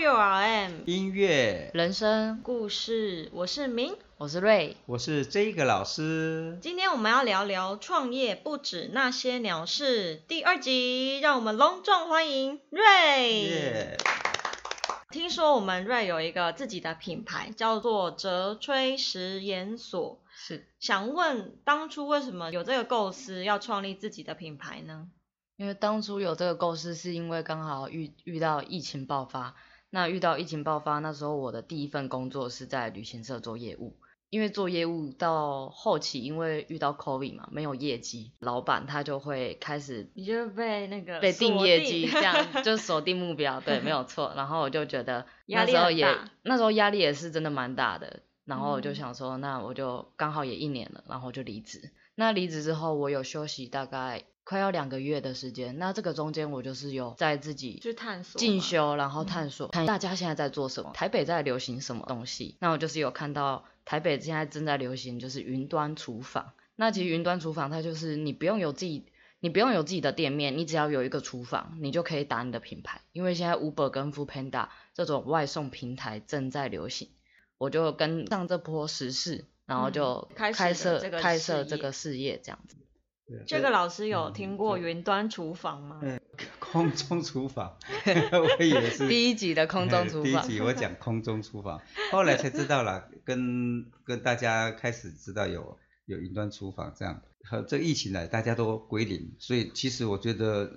WRM 音乐，人生，故事，我是明，我是瑞，我是这个老师。今天我们要聊聊创业不止那些鸟事第二集，让我们隆重欢迎瑞。耶，听说我们瑞有一个自己的品牌，叫做哲吹实验所。是想问，当初为什么有这个构思要创立自己的品牌呢？因为当初有这个构思，是因为刚好遇遇到疫情爆发。那遇到疫情爆发，那时候我的第一份工作是在旅行社做业务。因为做业务到后期，因为遇到 COVID 嘛，没有业绩，老板他就会开始你就被那个被定业绩，这样 就锁定目标，对，没有错。然后我就觉得 那时候也那时候压力也是真的蛮大的。然后我就嗯想说，那我就刚好也一年了，然后就离职。那离职之后，我有休息大概快要两个月的时间。那这个中间我就是有在自己去探索进修，然后探索，看大家现在在做什么，台北在流行什么东西。那我就是有看到台北现在正在流行就是云端厨房。那其实云端厨房它就是你不用有自己，你不用有自己的店面，你只要有一个厨房，你就可以打你的品牌。因为现在 Uber 跟 f o o Panda 这种外送平台正在流行，我就跟上这波时事，然后就嗯开开设、开设这个事业这样子。对这个老师有嗯听过云端厨房吗？嗯 空中厨房，我以为是 第一集的空中厨房第一集我讲空中厨房，后来才知道了，跟跟大家开始知道有有云端厨房这样。和这疫情来，大家都归零，所以其实我觉得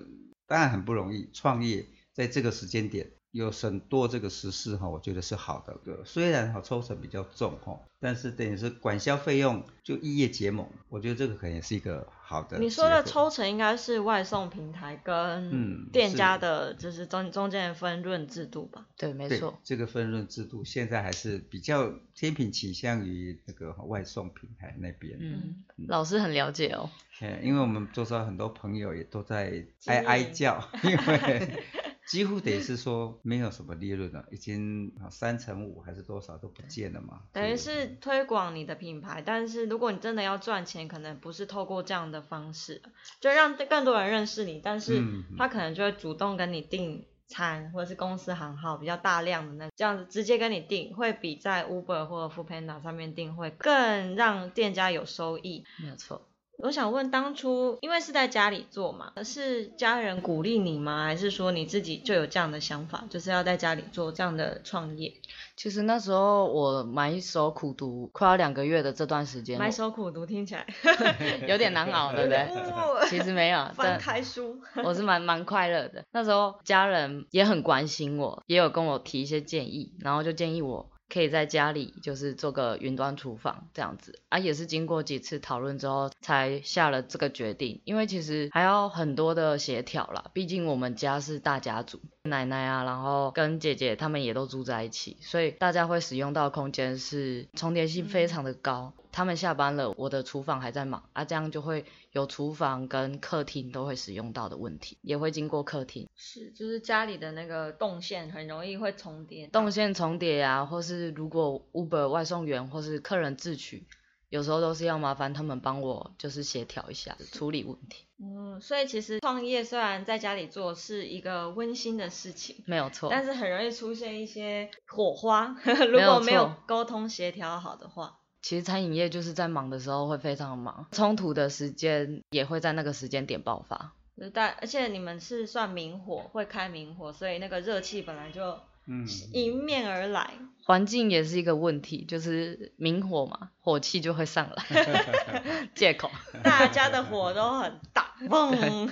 当然很不容易，创业在这个时间点有很多这个时事哈，我觉得是好的。虽然哈抽成比较重哈，但是等于是管销费用就异业结盟，我觉得这个可能也是一个好的。你说的抽成应该是外送平台跟嗯店家的，就是中中间的分润制度吧？对，没错。这个分润制度现在还是比较天平倾向于那个外送平台那边。嗯，老师很了解哦。嗯，因为我们周遭很多朋友也都在哀哀叫，因为几乎等于是说没有什么利润了，已经啊三成五还是多少都不见了嘛。等于是推广你的品牌，但是如果你真的要赚钱，可能不是透过这样的方式，就让更多人认识你，但是嗯他可能就会主动跟你订餐，或者是公司行号比较大量的那这样子直接跟你订，会比在 Uber 或者 Foodpanda 上面订会更让店家有收益。没有错。我想问，当初因为是在家里做嘛，是家人鼓励你吗？还是说你自己就有这样的想法，就是要在家里做这样的创业？其实那时候我埋首苦读快要两个月的这段时间，埋首苦读听起来 有点难熬，对不对？哦其实没有，翻开书，我是蛮蛮快乐的。那时候家人也很关心我，也有跟我提一些建议，然后就建议我可以在家里就是做个云端厨房这样子啊，也是经过几次讨论之后才下了这个决定。因为其实还要很多的协调啦，毕竟我们家是大家族，奶奶啊，然后跟姐姐他们也都住在一起，所以大家会使用到的空间是重叠性非常的高。他们下班了，我的厨房还在忙啊，这样就会有厨房跟客厅都会使用到的问题，也会经过客厅。是就是家里的那个动线很容易会重叠到，动线重叠啊，或是如果 Uber 外送员或是客人自取，有时候都是要麻烦他们帮我就是协调一下处理问题，嗯，所以其实创业虽然在家里做是一个温馨的事情。没有错。但是很容易出现一些火花，如果没有沟通协调好的话，其实餐饮业就是在忙的时候会非常的忙，冲突的时间也会在那个时间点爆发。但，而且你们是算明火，会开明火，所以那个热气本来就嗯，迎面而来。环境也是一个问题，就是明火嘛，火气就会上来，借口大家的火都很大，嘣。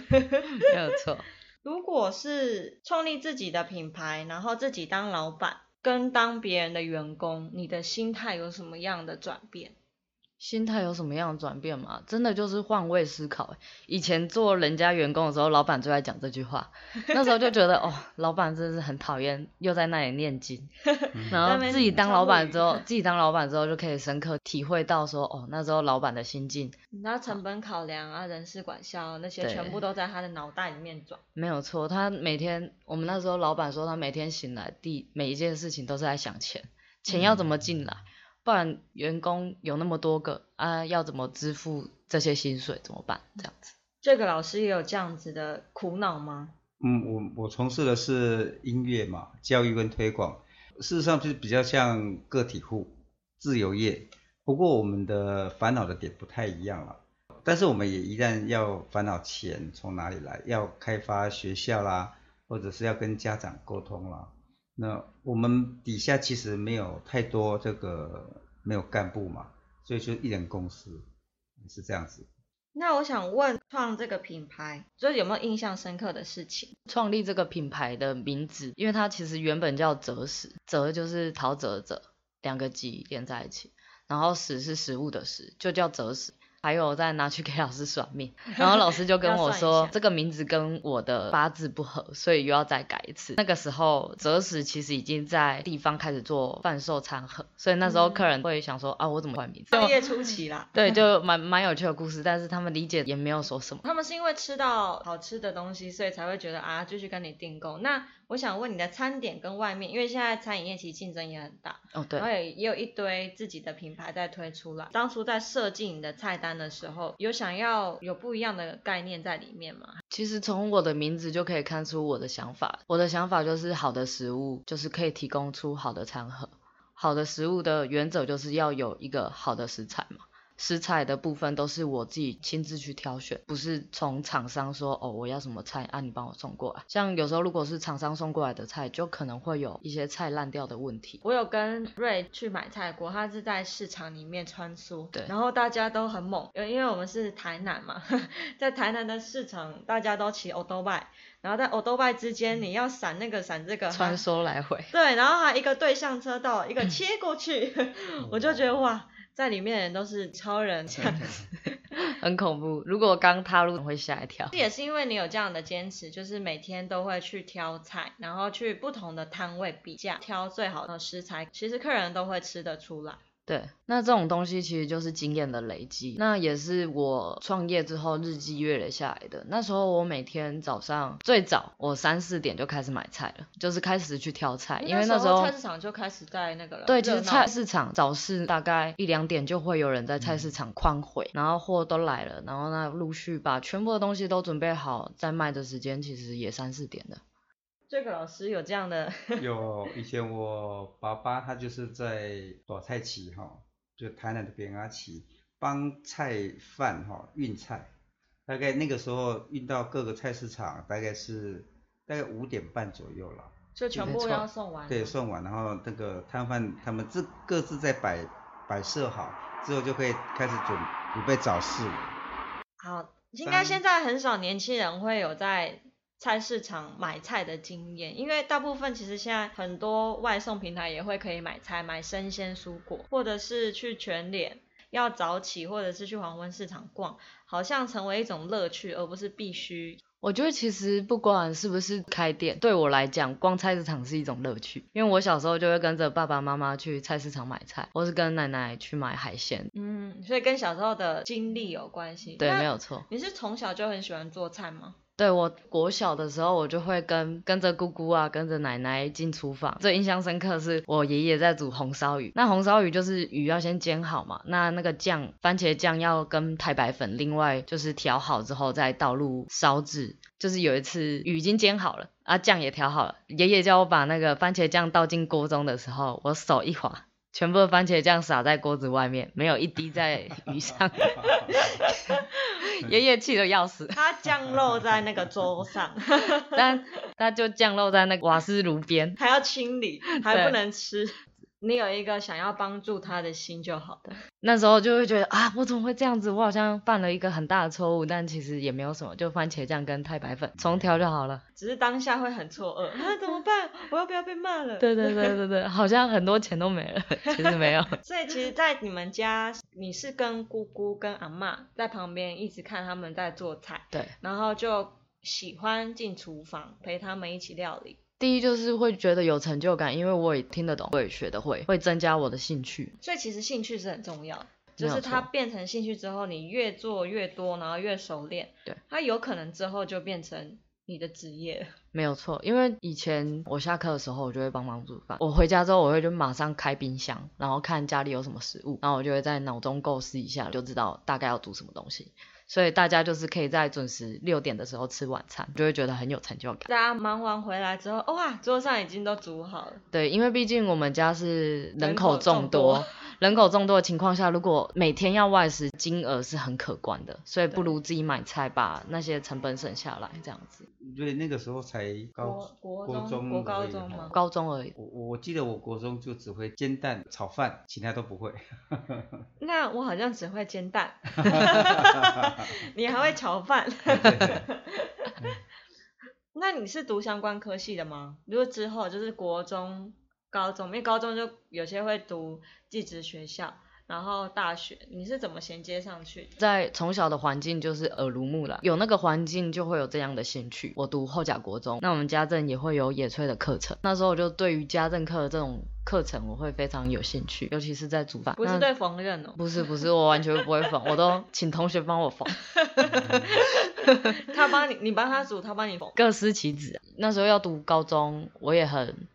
没有错。如果是创立自己的品牌，然后自己当老板，跟当别人的员工，你的心态有什么样的转变？心态有什么样的转变吗？真的就是换位思考欸。以前做人家员工的时候，老板最爱讲这句话，那时候就觉得 哦，老板真的是很讨厌，又在那里念经。然后自己当老板之后，自己当老板之后就可以深刻体会到说，哦，那时候老板的心境然后成本考量啊、人事管销那些，全部都在他的脑袋里面转。没有错。他每天，我们那时候老板说，他每天醒来第每一件事情都是在想钱，钱要怎么进来，不然员工有那么多个啊，要怎么支付这些薪水怎么办？这样子。这个老师也有这样子的苦恼吗？嗯，我我从事的是音乐嘛，教育跟推广，事实上就是比较像个体户、自由业，不过我们的烦恼的点不太一样了。但是我们也依然要烦恼钱从哪里来，要开发学校啦，或者是要跟家长沟通啦。那我们底下其实没有太多这个没有干部嘛，所以就一人公司是这样子。那我想问，创这个品牌，就是有没有印象深刻的事情？创立这个品牌的名字，因为它其实原本叫泽食，泽就是陶喆泽，两个吉连在一起，然后食是食物的食，就叫泽食。还有再拿去给老师算命，然后老师就跟 我说，这个名字跟我的八字不合，所以又要再改一次。那个时候择时其实已经在地方开始做贩售餐盒，所以那时候客人会想说啊，我怎么换名字？创业初期啦，对，就蛮蛮有趣的故事，但是他们理解也没有说什么。他们是因为吃到好吃的东西，所以才会觉得啊，继续跟你订购。那我想问你的餐点跟外面，因为现在餐饮业其实竞争也很大，哦对，然后也也有一堆自己的品牌在推出来。当初在设计你的菜单的时候，有想要有不一样的概念在里面吗？其实从我的名字就可以看出我的想法，我的想法就是好的食物就是可以提供出好的餐盒，好的食物的原则就是要有一个好的食材嘛。食材的部分都是我自己亲自去挑选，不是从厂商说哦我要什么菜啊你帮我送过来。像有时候如果是厂商送过来的菜，就可能会有一些菜烂掉的问题。我有跟瑞去买菜过，他是在市场里面穿梭，对，然后大家都很猛，因为我们是台南嘛，在台南的市场大家都骑欧多拜，然后在欧多拜之间你要闪那个闪这个，穿梭来回，对，然后还一个对向车道，一个切过去，我就觉得哇。在里面的人都是超人，这样子 很恐怖。如果刚踏入会吓一跳。这 也是因为你有这样的坚持，就是每天都会去挑菜，然后去不同的摊位比价，挑最好的食材，其实客人都会吃得出来。对，那这种东西其实就是经验的累积，那也是我创业之后日积月累下来的。那时候我每天早上最早我三四点就开始买菜了，就是开始去挑菜，因为那时候菜市场就开始在那个了。对，就是菜市场早市大概一两点就会有人在菜市场宽回，然后货都来了，然后呢陆续把全部的东西都准备好，在卖的时间其实也三四点了。这个老师有这样的，有以前我爸爸他就是在大菜旗哈，就台南的边阿旗帮菜贩哈运菜，大概那个时候运到各个菜市场，大概是大概五点半左右了，就全部要送完，对，送完，然后那个摊贩他们自各自在摆摆设好之后，就可以开始准准备早市。好，应该现在很少年轻人会有在。菜市场买菜的经验，因为大部分其实现在很多外送平台也会可以买菜，买生鲜蔬果，或者是去全联要早起，或者是去黄昏市场逛，好像成为一种乐趣，而不是必须。我觉得其实不管是不是开店，对我来讲，逛菜市场是一种乐趣，因为我小时候就会跟着爸爸妈妈去菜市场买菜，或是跟奶奶去买海鲜。嗯，所以跟小时候的经历有关系。对，没有错。你是从小就很喜欢做菜吗？对我国小的时候，我就会跟跟着姑姑啊，跟着奶奶进厨房。最印象深刻是我爷爷在煮红烧鱼。那红烧鱼就是鱼要先煎好嘛，那那个酱，番茄酱要跟太白粉另外就是调好之后再倒入烧制。就是有一次鱼已经煎好了，啊酱也调好了，爷爷叫我把那个番茄酱倒进锅中的时候，我手一滑。全部的番茄酱撒在锅子外面，没有一滴在鱼上。爷爷气得要死。他降落在那个桌上，但他就降落在那个瓦斯炉边，还要清理，还不能吃。你有一个想要帮助他的心就好的。那时候就会觉得啊，我怎么会这样子？我好像犯了一个很大的错误，但其实也没有什么，就番茄酱跟太白粉重调就好了。只是当下会很错愕，啊怎么办？我要不要被骂了？对对对对对，好像很多钱都没了，其实没有。所以其实，在你们家，你是跟姑姑跟阿妈在旁边一直看他们在做菜，对，然后就喜欢进厨房陪他们一起料理。第一就是会觉得有成就感，因为我也听得懂，我也学得会，会增加我的兴趣。所以其实兴趣是很重要，就是它变成兴趣之后，你越做越多，然后越熟练，对，它有可能之后就变成你的职业。没有错，因为以前我下课的时候，我就会帮忙煮饭。我回家之后，我会就马上开冰箱，然后看家里有什么食物，然后我就会在脑中构思一下，就知道大概要煮什么东西。所以大家就是可以在准时六点的时候吃晚餐，就会觉得很有成就感。大家忙完回来之后，哇，桌上已经都煮好了。对，因为毕竟我们家是人人口口众多，人口众多的情况下，如果每天要外食，金额是很可观的，所以不如自己买菜，把那些成本省下来，这样子。所以那个时候才高国国中中国高中吗哦高中而已，我我我记得我国中就只会煎蛋、炒饭，其他都不会。那我好像只会煎蛋，你还会炒饭。那你是读相关科系的吗？如果之后就是国中、高中，因为高中就有些会读寄宿学校，然后大学，你是怎么衔接上去的？在从小的环境就是耳濡目染，有那个环境就会有这样的兴趣。我读后甲国中，那我们家政也会有野炊的课程，那时候我就对于家政课的这种课程我会非常有兴趣，尤其是在煮饭。不是对缝纫哦，不是不是，我完全不会缝，我都请同学帮我缝，他帮你，你帮他煮，他帮你缝。各司其职。那时候要读高中，我也很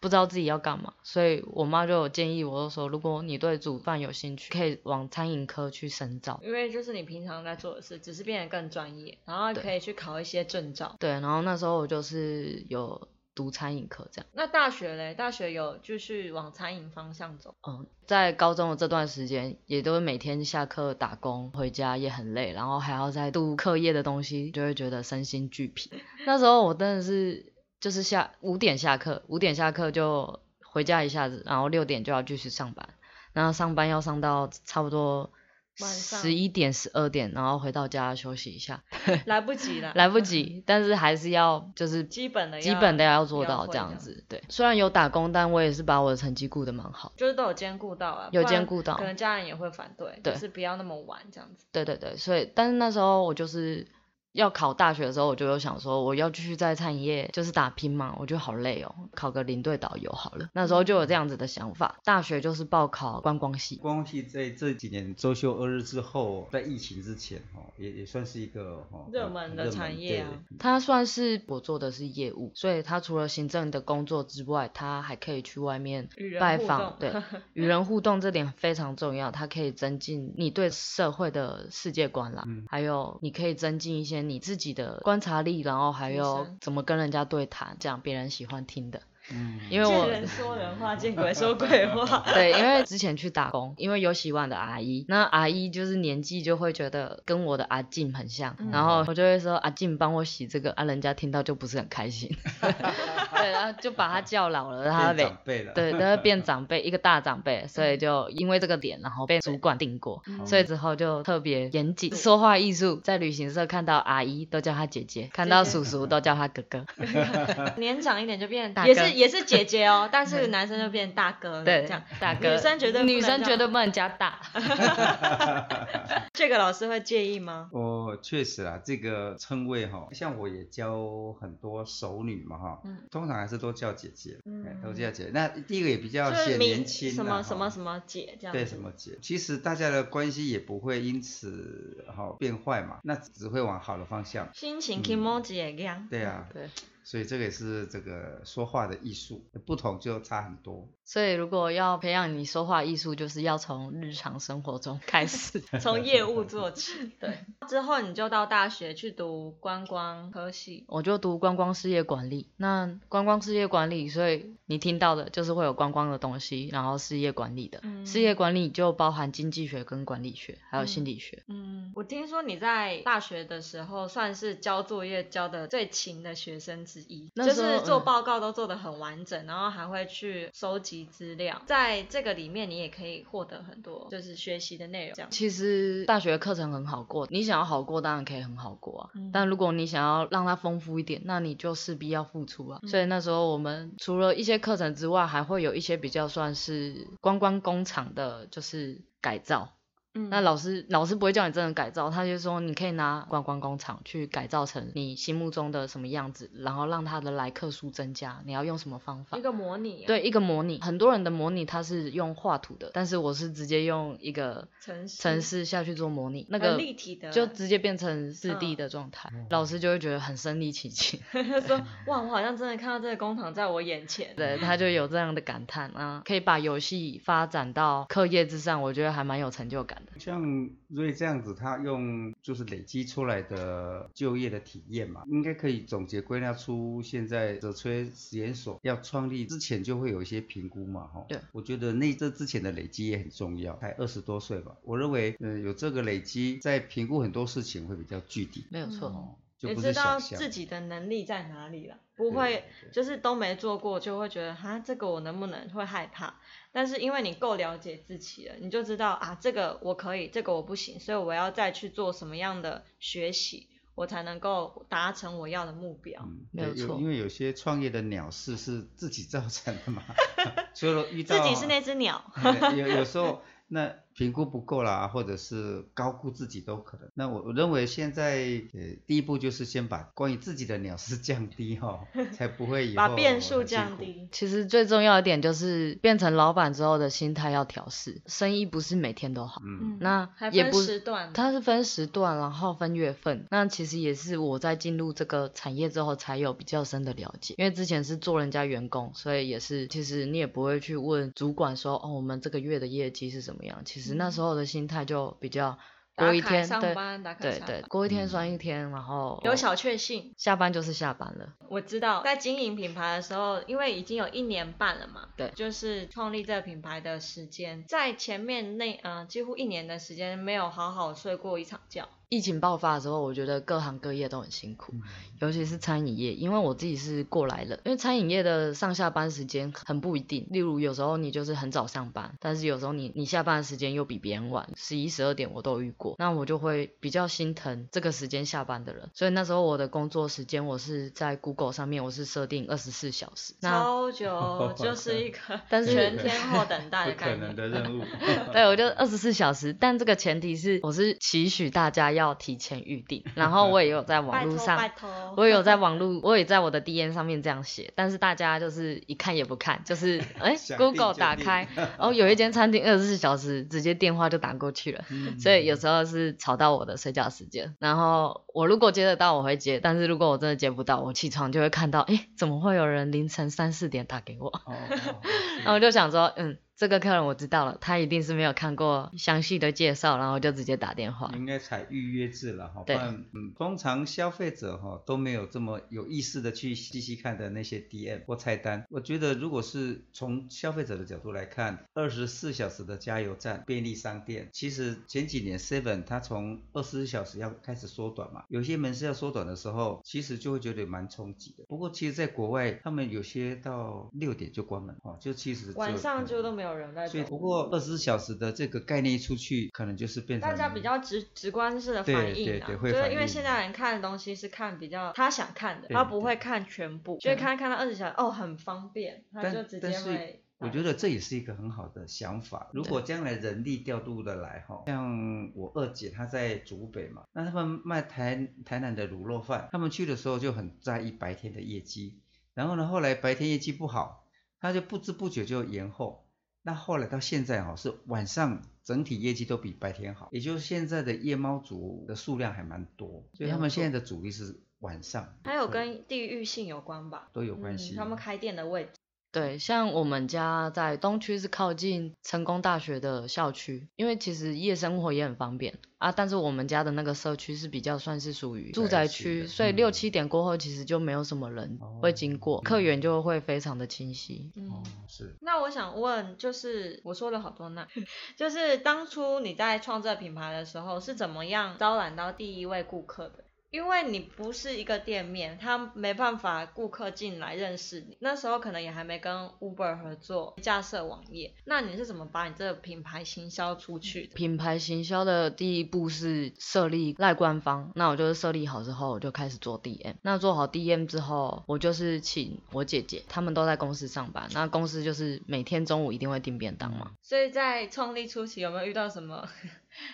不知道自己要干嘛，所以我妈就有建议我，就说如果你对煮饭有兴趣，可以往餐饮科去深造。因为就是你平常在做的事，只是变得更专业，然后对可以去考一些证照。对，然后那时候我就是有读餐饮课这样。那大学嘞？大学有继续往餐饮方向走？嗯，在高中的这段时间，也都是每天下课打工，回家也很累，然后还要再读课业的东西，就会觉得身心俱疲。那时候我真的是就是下五点下课，五点下课就回家一下子，然后六点就要继续上班，然后上班要上到差不多十一点、十二点，然后回到家休息一下，来不及了，来不及，但是还是要就是基本的基本的要做到这样子。对，虽然有打工，但我也是把我的成绩顾得蛮好。就是都有兼顾到啊，有兼顾到可能家人也会反对，对就是不要那么晚这样子。对对对，所以但是那时候我就是要考大学的时候，我就有想说我要继续在餐饮业就是打拼嘛，我觉得好累哦，考个领队导游好了。那时候就有这样子的想法。大学就是报考观光系，观光系在这几年周休二日之后，在疫情之前哦，也也算是一个哦热门的产业啊它算是我做的是业务，所以它除了行政的工作之外，它还可以去外面拜访，对，与人互动这点非常重要，它可以增进你对社会的世界观啦，嗯还有你可以增进一些你自己的观察力，然后还提有怎么跟人家对谈，这样别人喜欢听的。嗯，因为我见人说人话，见鬼说鬼话。对，因为之前去打工，因为有洗碗的阿姨，那阿姨就是年纪就会觉得跟我的阿静很像，嗯然后我就会说阿静帮我洗这个，啊，人家听到就不是很开心，对，然后就把他叫老了，他变被长辈了，对，都会变长辈，一个大长辈，所以就因为这个点，然后被主管定过，嗯所以之后就特别严谨。说话艺术，在旅行社看到阿姨都叫她姐姐，看到叔叔都叫他哥哥。年长一点就变大哥也是也是姐姐哦，但是男生就变大哥了，对这样。，大哥，女生绝对女生绝对不能加大。这个老师会介意吗？哦，确实啦，这个称谓哈，像我也教很多熟女嘛哈，嗯通常还是都叫姐姐，都叫姐姐。那第一个也比较显年轻什么什么什么姐这样。对什么姐，其实大家的关系也不会因此哈、变坏嘛，那只会往好的方向。心情嗯 emoji 也一样。对啊，对，所以这个也是这个说话的艺术，不同就差很多。所以如果要培养你说话艺术，就是要从日常生活中开始。从业务做起。对，之后你就到大学去读观光科系。我就读观光事业管理。那观光事业管理，所以你听到的就是会有观光的东西，然后事业管理的。嗯事业管理就包含经济学跟管理学，还有心理学。嗯，我听说你在大学的时候算是交作业交的最勤的学生之一，就是做嗯报告都做得很完整，然后还会去收集资料，在这个里面你也可以获得很多就是学习的内容。这样，其实大学课程很好过，你想要好过当然可以很好过啊。嗯但如果你想要让它丰富一点，那你就势必要付出啊。嗯所以那时候我们除了一些课程之外，还会有一些比较算是观光工厂的，就是改造。嗯那老师老师不会叫你真的改造，他就说你可以拿观光工厂去改造成你心目中的什么样子，然后让他的来客数增加。你要用什么方法一？个模拟、啊，，对，一个模拟，很多人的模拟他是用画图的，但是我是直接用一个城市城市下去做模拟，那个立体的，就直接变成四嗯 D 的状态，老师就会觉得很身临其境，他说哇，我好像真的看到这个工厂在我眼前。对，他就有这样的感叹啊，可以把游戏发展到课业之上，我觉得还蛮有成就感的。像瑞这样子，他用就是累积出来的就业的体验嘛，应该可以总结归纳出现在泽吹实验所要创立之前就会有一些评估嘛，哈。对。我觉得那这之前的累积也很重要，才二十多岁吧，我认为，嗯，有这个累积，在评估很多事情会比较具体。没有错。也知道自己的能力在哪里了，不会就是都没做过就会觉得哈这个我能不能会害怕，但是因为你够了解自己了，你就知道啊这个我可以，这个我不行，所以我要再去做什么样的学习，我才能够达成我要的目标。没有错，因为有些创业的鸟事是自己造成的嘛，除了遇到自己是那只鸟，有有时候 那。评估不够啦，或者是高估自己都可能。那我我认为现在呃第一步就是先把关于自己的鸟事降低哈，才不会把变数降低。其实最重要一点就是变成老板之后的心态要调试，生意不是每天都好。嗯。那也不时段，它是分时段，然后分月份。那其实也是我在进入这个产业之后才有比较深的了解，因为之前是做人家员工，所以也是其实你也不会去问主管说哦我们这个月的业绩是怎么样，其实。那时候的心态就比较过一天，上班对对对，过一天算一天，然后有小确幸，下班就是下班了。我知道在经营品牌的时候，因为已经有一年半了嘛，对，就是创立这个品牌的时间，在前面那嗯几乎一年的时间没有好好睡过一场觉。疫情爆发的时候，我觉得各行各业都很辛苦，尤其是餐饮业，因为我自己是过来了。因为餐饮业的上下班时间很不一定，例如有时候你就是很早上班，但是有时候你你下班的时间又比别人晚，十一十二点我都遇过，那我就会比较心疼这个时间下班的人。所以那时候我的工作时间我是在 Google 上面我是设定二十四小时，超久 就是一个 但是全天候等待的可能的任务。对，我就二十四小时，但这个前提是我是期许大家要。要提前预定，然后我也有在网络上，我也有在网络，我也在我的 D N 上面这样写，但是大家就是一看也不看，就是 哎 Google 打开，然后有一间餐厅二十四小时，直接电话就打过去了，所以有时候是吵到我的睡觉时间，然后我如果接得到我会接，但是如果我真的接不到，我起床就会看到，哎，怎么会有人凌晨三四点打给我，然后我就想说，嗯。这个客人我知道了，他一定是没有看过详细的介绍，然后就直接打电话。应该采预约制了哈，不然嗯，通常消费者哈都没有这么有意识的去细细看的那些 DM 或菜单。我觉得如果是从消费者的角度来看，二十四小时的加油站、便利商店，其实前几年 Seven 它从二十四小时要开始缩短嘛，有些门市要缩短的时候，其实就会觉得蛮冲击的。不过其实在国外，他们有些到六点就关门哦，就其实晚上就都没有。所以不过二十四小时的这个概念一出去，可能就是变成大家比较直直观式的反应啊，就是因为现在人看的东西是看比较他想看的，他不会看全部，所以看看到二十小时哦很方便，他就直接会。我觉得这也是一个很好的想法。如果将来人力调度的来哈，像我二姐她在竹北嘛，那他们卖台台南的卤肉饭，他们去的时候就很在意白天的业绩，然后呢后来白天业绩不好，他就不知不觉就延后。那后来到现在哈，是晚上整体业绩都比白天好，也就是现在的夜猫族的数量还蛮多，所以他们现在的主力是晚上。还有跟地域性有关吧？都有关系。他们开店的位置。对，像我们家在东区是靠近成功大学的校区，因为其实夜生活也很方便啊。但是我们家的那个社区是比较算是属于住宅区，所以六七点过后其实就没有什么人会经过，客源就会非常的清晰。嗯，是。那我想问，就是我说了好多那，就是当初你在创这品牌的时候是怎么样招揽到第一位顾客的？因为你不是一个店面，他没办法顾客进来认识你。那时候可能也还没跟 Uber 合作架设网页，那你是怎么把你这个品牌行销出去？品牌行销的第一步是设立赖官方，那我就是设立好之后，我就开始做 DM。那做好 DM 之后，我就是请我姐姐，他们都在公司上班，那公司就是每天中午一定会订便当嘛。所以在创立初期有没有遇到什么？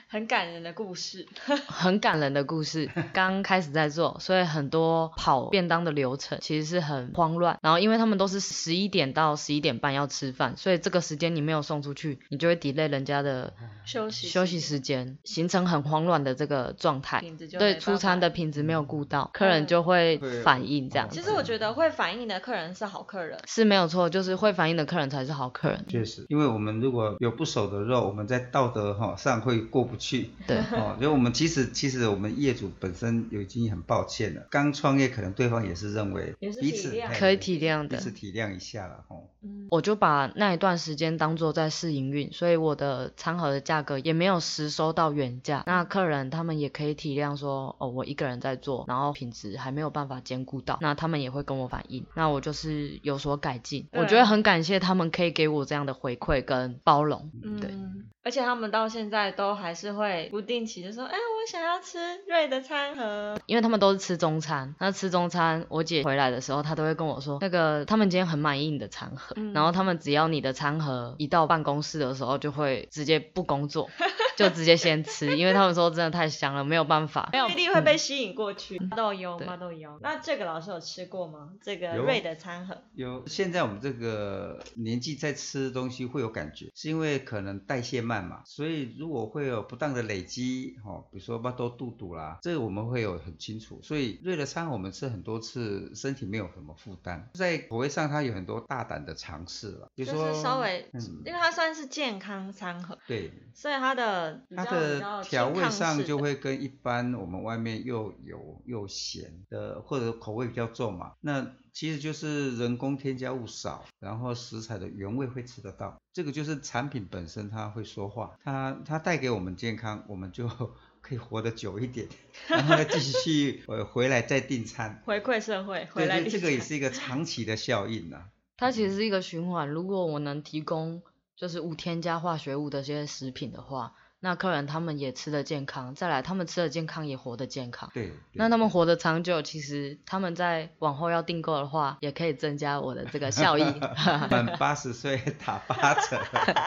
很感人的故事，很感人的故事。刚开始在做，所以很多跑便当的流程其实是很慌乱。然后因为他们都是十一点到十一点半要吃饭，所以这个时间你没有送出去，你就会 delay 人家的休息休息时间，形成很慌乱的这个状态。对，出餐的品质没有顾到，客人就会反应这样。其实我觉得会反应的客人是好客人，是没有错，就是会反应的客人才是好客人。确实，因为我们如果有不熟的肉，我们在道德哈上会。过不去。对，哦，因为我们其实其实我们业主本身有已经很抱歉了，刚创业可能对方也是认为彼此可以体谅的彼此体谅一下了哦。嗯，我就把那一段时间当做在试营运，所以我的餐盒的价格也没有实收到原价。那客人他们也可以体谅说，哦，我一个人在做，然后品质还没有办法兼顾到，那他们也会跟我反映，那我就是有所改进。我觉得很感谢他们可以给我这样的回馈跟包容。对嗯，而且他们到现在都还是会不定期的说，哎，我想要吃瑞的餐盒。因为他们都是吃中餐，那吃中餐，我姐回来的时候，她都会跟我说，那个他们今天很满意你的餐盒，嗯然后他们只要你的餐盒一到办公室的时候，就会直接不工作，就直接先吃，因为他们说真的太香了，没有办法，没有一定会被吸引过去。麻豆油，对麻豆油。那这个老师有吃过吗？这个瑞的餐盒。有现在我们这个年纪在吃东西会有感觉，是因为可能代谢慢嘛，所以如果会有不当的累积，哦，比如说巴豆肚肚啦，这个我们会有很清楚。所以瑞的餐盒我们吃很多次，身体没有什么负担，在口味上它有很多大胆的尝试了，比如说就是稍微，嗯因为它算是健康餐盒，对。所以它的它的调味上就会跟一般我们外面又油又咸的，或者口味比较重嘛。那其实就是人工添加物少，然后食材的原味会吃得到。这个就是产品本身它会说话，它它带给我们健康，我们就 可以活得久一点，然后再继续 呃回来再订餐。回馈社会，回对来，这个也是一个长期的效应呐、它其实是一个循环。如果我能提供就是无添加化学物的这些食品的话，那客人他们也吃得健康，再来他们吃得健康也活得健康。对，对那他们活得长久，其实他们在往后要订购的话，也可以增加我的这个效益。满八十岁打八折。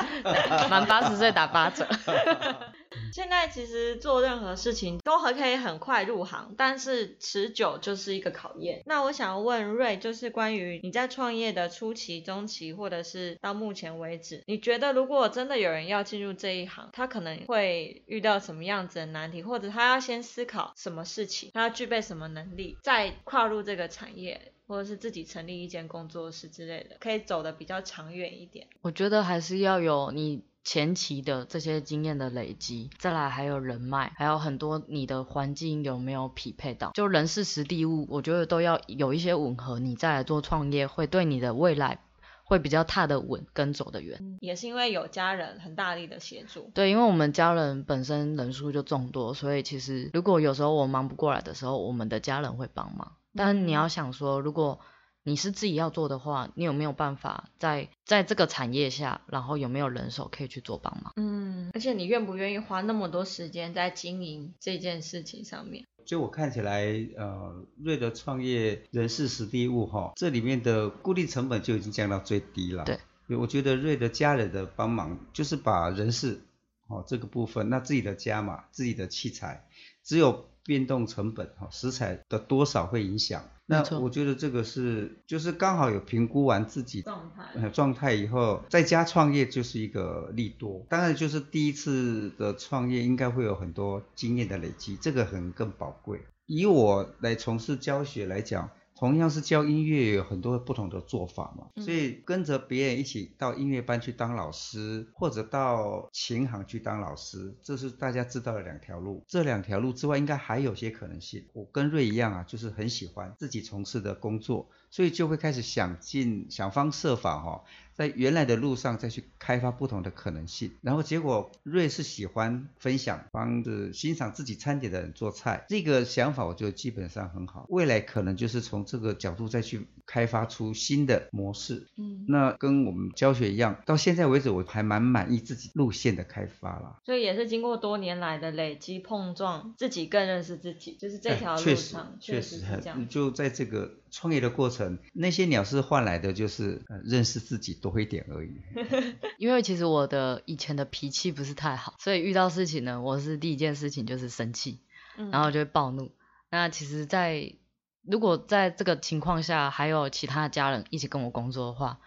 满八十岁打八折。现在其实做任何事情都还可以很快入行，但是持久就是一个考验。那我想问瑞，就是关于你在创业的初期、中期，或者是到目前为止，你觉得如果真的有人要进入这一行，他可能会遇到什么样子的难题，或者他要先思考什么事情，他要具备什么能力，再跨入这个产业。或者是自己成立一间工作室之类的，可以走得比较长远一点。我觉得还是要有你前期的这些经验的累积，再来还有人脉，还有很多你的环境有没有匹配到，就人事实地物，我觉得都要有一些吻合，你再来做创业，会对你的未来会比较踏得稳，跟走得远。也是因为有家人很大力的协助。对，因为我们家人本身人数就众多，所以其实如果有时候我忙不过来的时候，我们的家人会帮忙。但你要想说，如果你是自己要做的话，你有没有办法在在这个产业下，然后有没有人手可以去做帮忙？嗯，而且你愿不愿意花那么多时间在经营这件事情上面？就我看起来，呃，瑞德创业人事实地物哈，这里面的固定成本就已经降到最低了。对，我觉得瑞德家人的帮忙，就是把人事哦这个部分，那自己的家嘛，自己的器材，只有变动成本哈，食材的多少会影响。那我觉得这个是，就是刚好有评估完自己状态呃状态以后，在家创业就是一个利多。当然，就是第一次的创业应该会有很多经验的累积，这个很更宝贵。以我来从事教学来讲，同样是教音乐，有很多不同的做法嘛，嗯所以跟着别人一起到音乐班去当老师，或者到琴行去当老师，这是大家知道的两条路。这两条路之外，应该还有些可能性。我跟瑞一样啊，就是很喜欢自己从事的工作，所以就会开始想尽想方设法哈、在原来的路上再去开发不同的可能性。然后结果瑞士喜欢分享，帮着欣赏自己餐点的人做菜，这个想法我觉得基本上很好。未来可能就是从这个角度再去开发出新的模式。嗯，那跟我们教学一样，到现在为止我还蛮满意自己路线的开发啦。所以也是经过多年来的累积碰撞，自己更认识自己，就是这哎条路确实上确实实很。就在这个创业的过程，那些鸟是换来的就是、呃、认识自己多一点而已。因为其实我的以前的脾气不是太好，所以遇到事情呢，我是第一件事情就是生气，嗯然后就会暴怒。那其实在，如果在这个情况下还有其他的家人一起跟我工作的话，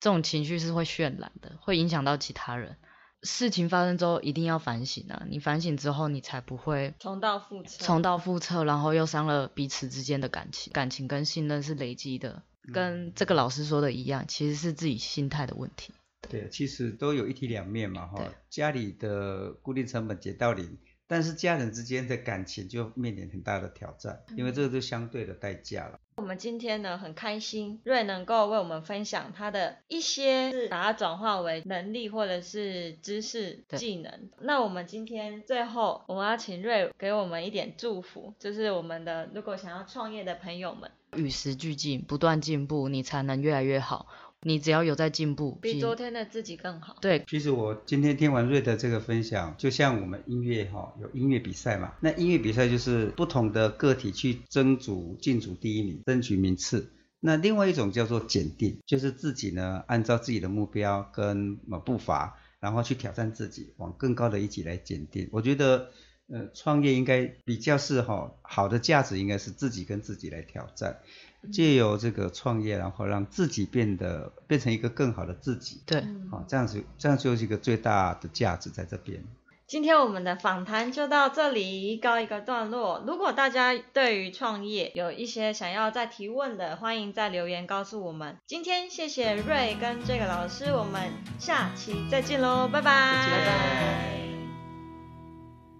这种情绪是会渲染的，会影响到其他人。事情发生之后一定要反省啊！你反省之后，你才不会重蹈覆辙。重蹈覆辙，然后又伤了彼此之间的感情。感情跟信任是累积的，跟这个老师说的一样，其实是自己心态的问题。对，其实都有一体两面嘛，哈，家里的固定成本减到零，但是家人之间的感情就面临很大的挑战，因为这个是相对的代价了。我们今天呢很开心，瑞能够为我们分享他的一些是把它转化为能力或者是知识技能。那我们今天最后我们要请瑞给我们一点祝福，就是我们的如果想要创业的朋友们，与时俱进，不断进步，你才能越来越好。你只要有在进步，比昨天的自己更好。对其实我今天听完瑞的这个分享，就像我们音乐哈、有音乐比赛嘛，那音乐比赛就是不同的个体去争逐进组第一名，争取名次。那另外一种叫做检定，就是自己呢按照自己的目标跟呃步伐，然后去挑战自己，往更高的一级来检定。我觉得呃创业应该比较是哈、好的价值应该是自己跟自己来挑战，借由这个创业，然后让自己变得变成一个更好的自己。对，嗯好，这样子，这样就是一个最大的价值在这边。今天我们的访谈就到这里告一个段落。如果大家对于创业有一些想要再提问的，欢迎在留言告诉我们。今天谢谢瑞跟这个老师，我们下期再见喽，拜拜，拜拜。